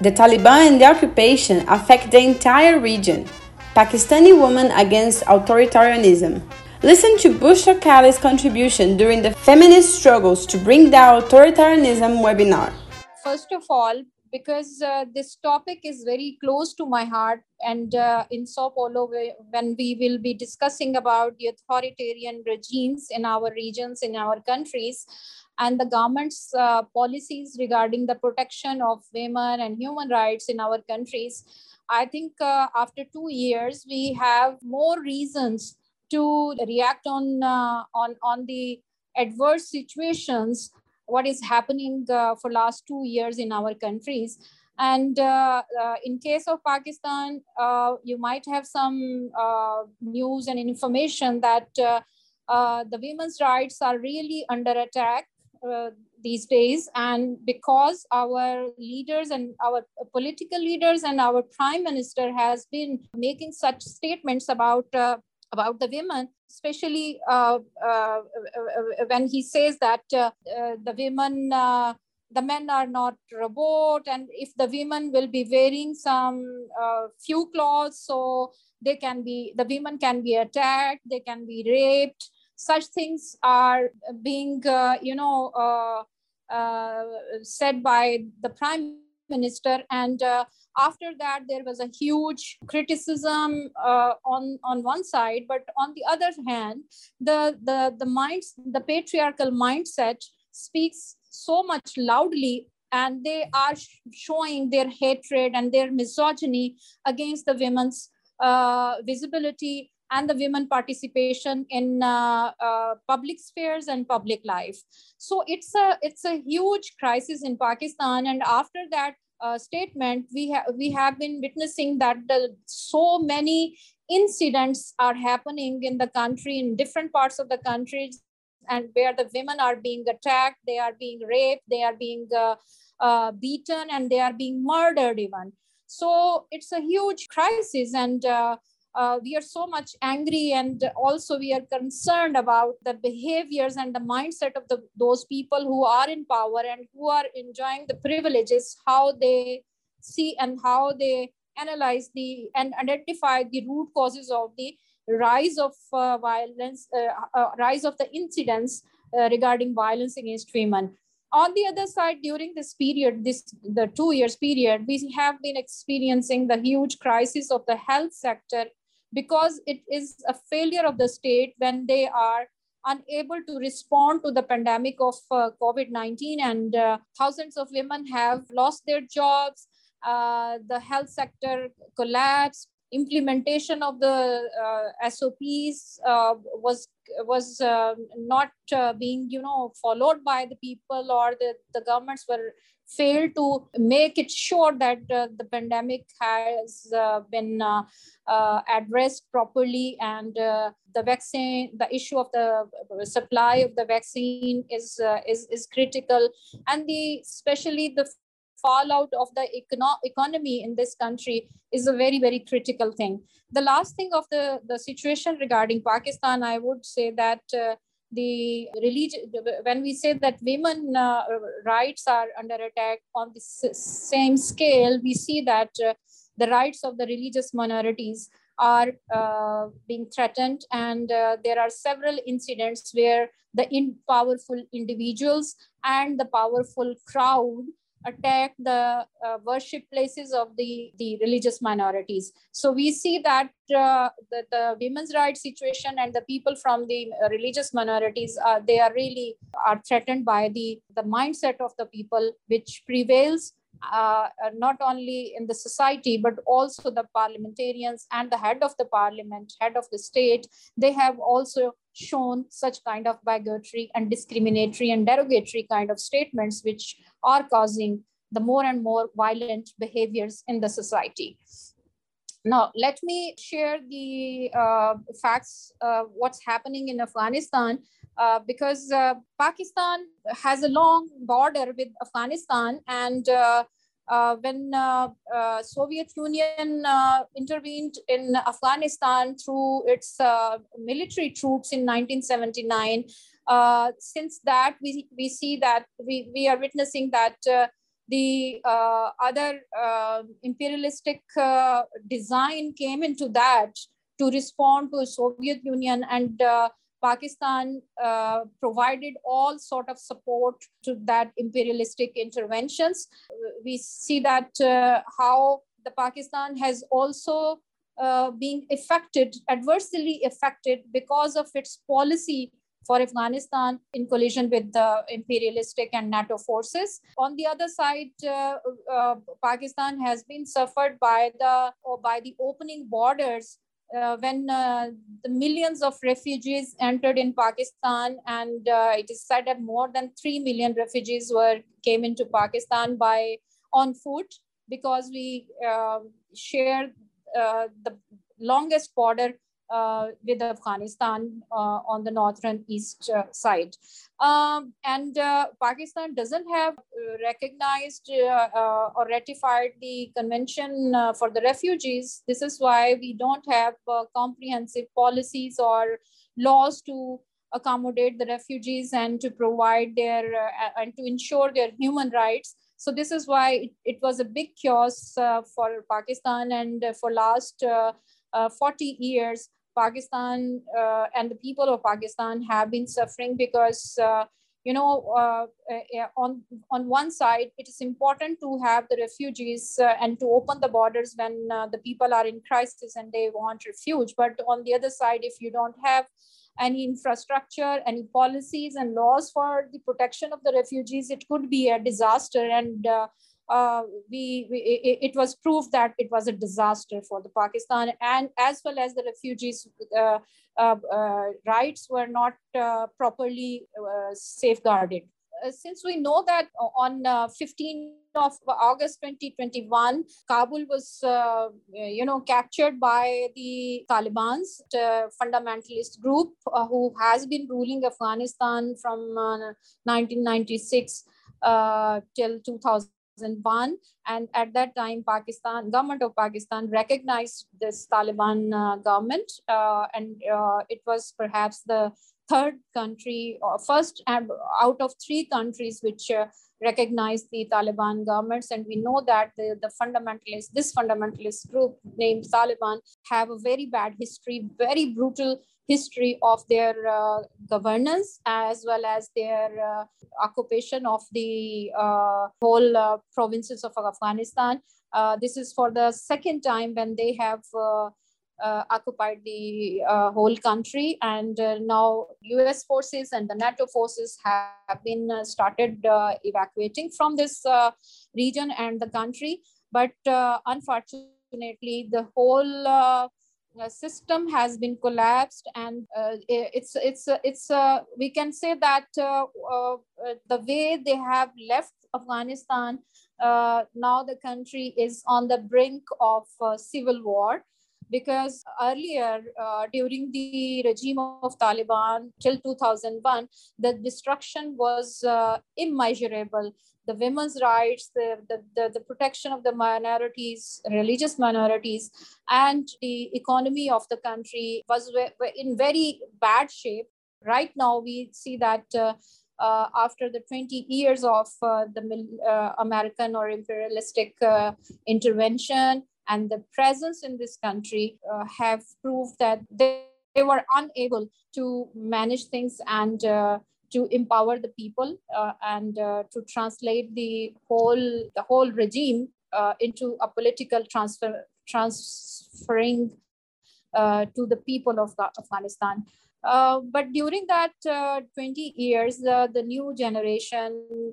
The Taliban and the occupation affect the entire region. Pakistani woman against authoritarianism. Listen to Bushra Khaliq's contribution during the feminist struggles to bring down authoritarianism webinar. First of all, because uh, this topic is very close to my heart, and uh, in Sao Paulo, when we will be discussing about the authoritarian regimes in our regions, in our countries, and the government's uh, policies regarding the protection of women and human rights in our countries, I think uh, after two years, we have more reasons to react on uh, on on the adverse situations what is happening uh, for last two years in our countries. And uh, uh, in case of pakistan uh, you might have some uh, news and information that the women's rights are really under attack these days and because our leaders and our political leaders and our prime minister has been making such statements about about the women, especially uh, uh, when he says that uh, uh the women, uh, the men are not robot, and if the women will be wearing some uh, few clothes, so they can be, the women can be attacked, they can be raped. Such things are being, you know, said by the prime minister. And after that there was a huge criticism uh, on on one side. But on the other hand the the the minds the patriarchal mindset speaks so much loudly. And they are sh- showing their hatred and their misogyny against the women's uh, visibility and the women participation in uh, uh, public spheres and public life. So it's a it's a huge crisis in pakistan. And after that uh, statement, we have we have been witnessing that the, so many incidents are happening in the country in different parts of the country, and where the women are being attacked, they are being raped, they are being uh, uh, beaten, and they are being murdered even. So it's a huge crisis, and uh, we are so much angry and also we are concerned about the behaviors and the mindset of the, those people who are in power and who are enjoying the privileges how they see and how they analyze the and identify the root causes of the rise of uh, violence uh, uh rise of the incidents uh, regarding violence against women. On the other side during this period this the two years period we have been experiencing the huge crisis of the health sector because it is a failure of the state when they are unable to respond to the pandemic of uh, COVID 19, and uh, thousands of women have lost their jobs. Uh, the health sector collapsed. Implementation of the uh, SOPs uh, was was uh, not being you know followed by the people or the, the governments were failed to make it sure that uh, the pandemic has uh, been uh, uh addressed properly and uh, the vaccine the issue of the supply of the vaccine is uh, is, is critical. And the especially the fallout of the econo- economy in this country is a very very critical thing. The last thing of the the situation regarding pakistan i would say that the religion when we say that women uh, rights are under attack on the same scale we see that uh, the rights of the religious minorities are uh, being threatened and uh, there are several incidents where the in powerful individuals and the powerful crowd attack the uh, worship places of the, the religious minorities. So we see that uh, the, the women's rights situation and the people from the uh, religious minorities, uh, they are really are threatened by the, the mindset of the people which prevails uh, uh, not only in the society but also the parliamentarians and the head of the parliament head of the state they have also shown such kind of bigotry and discriminatory and derogatory kind of statements which are causing the more and more violent behaviors in the society. Now let me share the uh, facts uh, what's happening in afghanistan uh, because uh, Pakistan has a long border with Afghanistan, and uh, uh, when uh, uh, Soviet Union intervened in Afghanistan through its military troops in 1979, since that we, we see that we, we are witnessing that the uh, other uh, imperialistic uh, design came into that to respond to Soviet Union and uh, Pakistan uh, provided all sort of support to that imperialistic interventions. We see that uh, how the Pakistan has also uh, affected, adversely affected because of its policy for Afghanistan in collision with the imperialistic and NATO forces. On the other side, uh, uh, Pakistan has been suffered by the by the opening borders when uh, the millions of refugees entered in Pakistan, and uh, it is said that more than three million refugees were came into Pakistan by on foot because we uh, share uh, the longest border uh, with Afghanistan uh, on the northern east uh, side. Um, and uh, Pakistan doesn't have uh, recognized uh, or ratified the Convention for the Refugees. This is why we don't have comprehensive policies or laws to accommodate the refugees and to provide their and to ensure their human rights. So this is why it, it was a big chaos for Pakistan and for last 40 years Pakistan uh, and the people of Pakistan have been suffering because, uh, you know, uh, uh on, on one side, it is important to have the refugees uh, and to open the borders when uh, the people are in crisis and they want refuge. But on the other side, if you don't have any infrastructure, any policies and laws for the protection of the refugees, it could be a disaster. And uh, we, we it, it, was proved that it was a disaster for the Pakistan and as well as the refugees uh, uh, uh rights were not uh, properly uh, safeguarded. since we know that on 15 of August 2021, Kabul was, you know, captured by the Taliban's fundamentalist group who has been ruling Afghanistan from 1996 till 2000. 2001 and at that time pakistan government of pakistan recognized this taliban uh, government uh, and uh, it was perhaps the third country or first out of three countries which uh, recognized the taliban governments and we know that the, the fundamentalists this fundamentalist group named taliban have a very bad history very brutal history of their uh, governance as well as their uh, occupation of the uh, whole uh, provinces of Afghanistan. Uh, this is for the second time when they have uh, occupied the whole country. And now US forces and the NATO forces have been started evacuating from this region and the country. But unfortunately, the whole uh, system has been collapsed. And uh, it's it's uh, it's uh, we can say that uh, uh, the way they have left afghanistan now the country is on the brink of civil war because earlier during the regime of taliban till 2001 the destruction was immeasurable the women's rights, the, the, the, the, protection of the minorities, religious minorities, and the economy of the country was in very bad shape. Right now, we see that uh, uh, after the 20 years of uh, the uh, American or imperialistic uh, intervention and the presence in this country uh, have proved that they, they were unable to manage things and to empower the people uh, and uh, to translate the whole the whole regime uh, into a political transfer transferring uh, to the people of Afghanistan. Uh, but during that uh, 20 years, the new generation,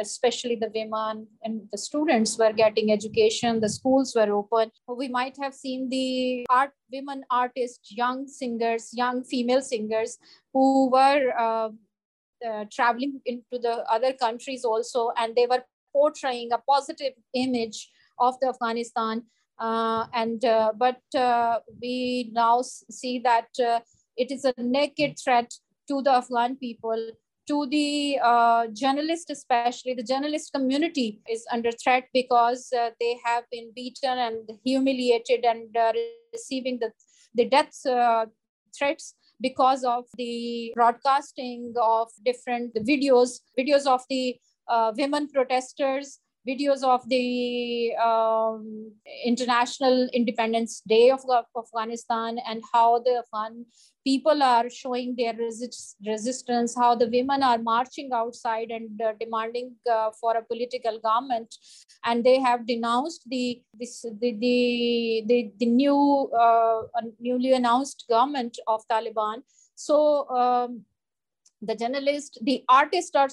especially the women and the students, were getting education. The schools were open. We might have seen the art women artists, young singers, young female singers who were uh, traveling into the other countries also, and they were portraying a positive image of the Afghanistan. Uh, and uh, but uh, we now see that uh, it is a naked threat to the Afghan people, to the uh, journalists especially. The journalist community is under threat because they have been beaten and humiliated and receiving the the death threats because of the broadcasting of different videos, videos of the uh, women protesters videos of the um, International Independence Day of, Afghanistan and how the Afghan people are showing their resist, resistance, how the women are marching outside and uh, demanding uh, for a political government, and they have denounced the this the the the, the new uh, newly announced government of Taliban. So. Um, the journalist, the artists are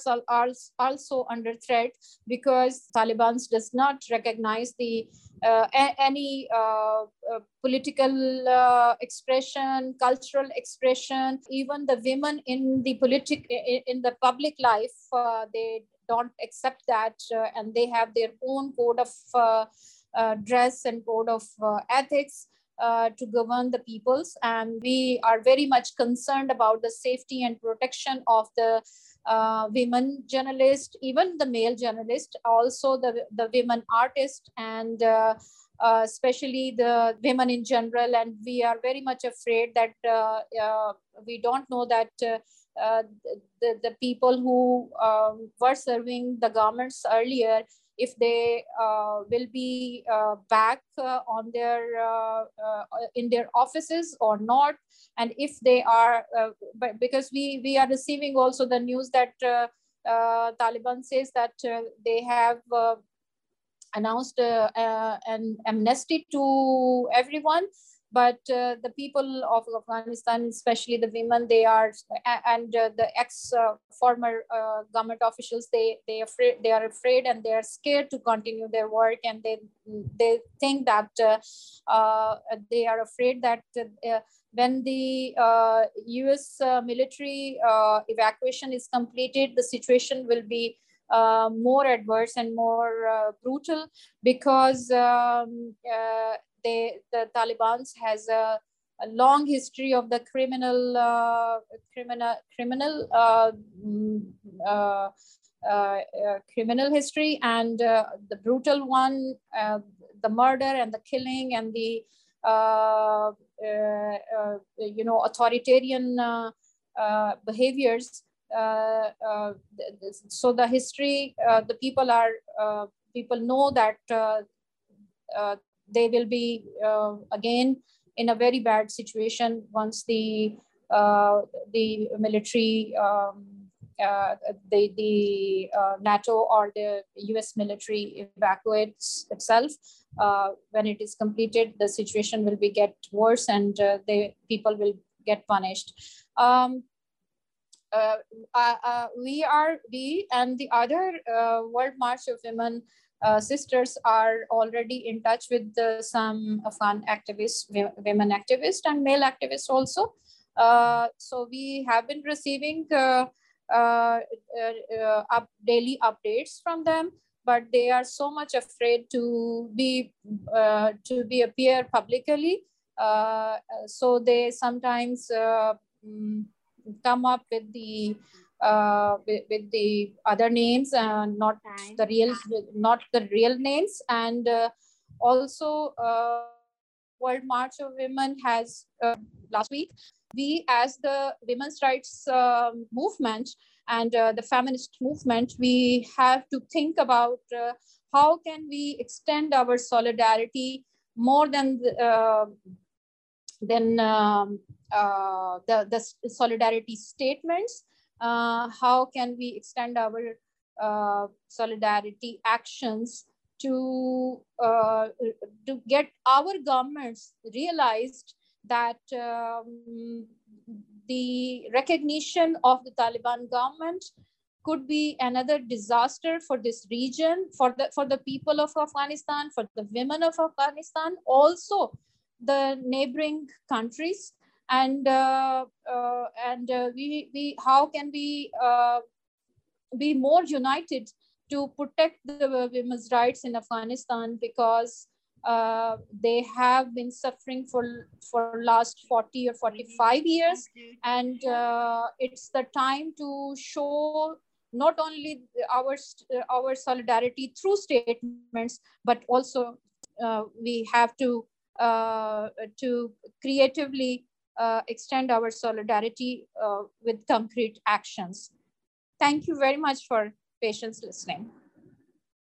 also under threat because Taliban does not recognize the uh, any uh, uh, political uh, expression, cultural expression, even the women in the politic in the public life, uh, they don't accept that, uh, and they have their own code of dress and code of ethics uh, to govern the peoples. And we are very much concerned about the safety and protection of the uh, women journalists, even the male journalists, also the, the women artists, and uh, uh, especially the women in general. And we are very much afraid that uh, uh, we don't know that uh, the, the people who um, were serving the governments earlier if they uh, will be uh, back uh, on their uh, uh, in their offices or not and if they are uh, because we we are receiving also the news that taliban says that they have announced an amnesty to everyone but uh, the people of Afghanistan, especially the women, they are and uh, the ex uh, former uh, government officials, they they afraid they are afraid and they are scared to continue their work, and they they think that uh, uh, they are afraid that. when the U.S. military evacuation is completed, the situation will be more adverse and more brutal because um, they the Taliban has a, a, long history of the criminal uh, criminal criminal uh, mm, uh, uh, uh, criminal history and the brutal one, the murder and the killing and the you know authoritarian behaviors. so the history, the people are people know that uh, they will be uh, again in a very bad situation once the uh, the military um, uh, the, the uh, NATO or the US military evacuates itself. Uh, when it is completed, the situation will be get worse and uh, the people will get punished. Um, we are, we and the other World March of Women uh, sisters are already in touch with some Afghan activists, women activists and male activists also. Uh, so we have been receiving uh, uh, uh, up daily updates from them, but they are so much afraid to be to be appear publicly. so they sometimes mm, come up with the uh, with, with, the other names and not the real not the real names. And uh, also uh, world march of women has uh, last week we as the women's rights um, movement and uh, the feminist movement we have to think about uh, how can we extend our solidarity more than the, than um, the, the solidarity statements uh, how can we extend our uh, solidarity actions to uh, to get our governments realized that um, the recognition of the Taliban government could be another disaster for this region, for the for the people of Afghanistan, for the women of Afghanistan, also the neighboring countries and uh, uh, and uh, we we how can we be more united to protect the women's rights in Afghanistan because uh, they have been suffering for for last 40 or 45 years. And uh, it's the time to show not only our our solidarity through statements but also uh, we have to to creatively uh, extend our solidarity uh, with concrete actions. Thank you very much for patience listening.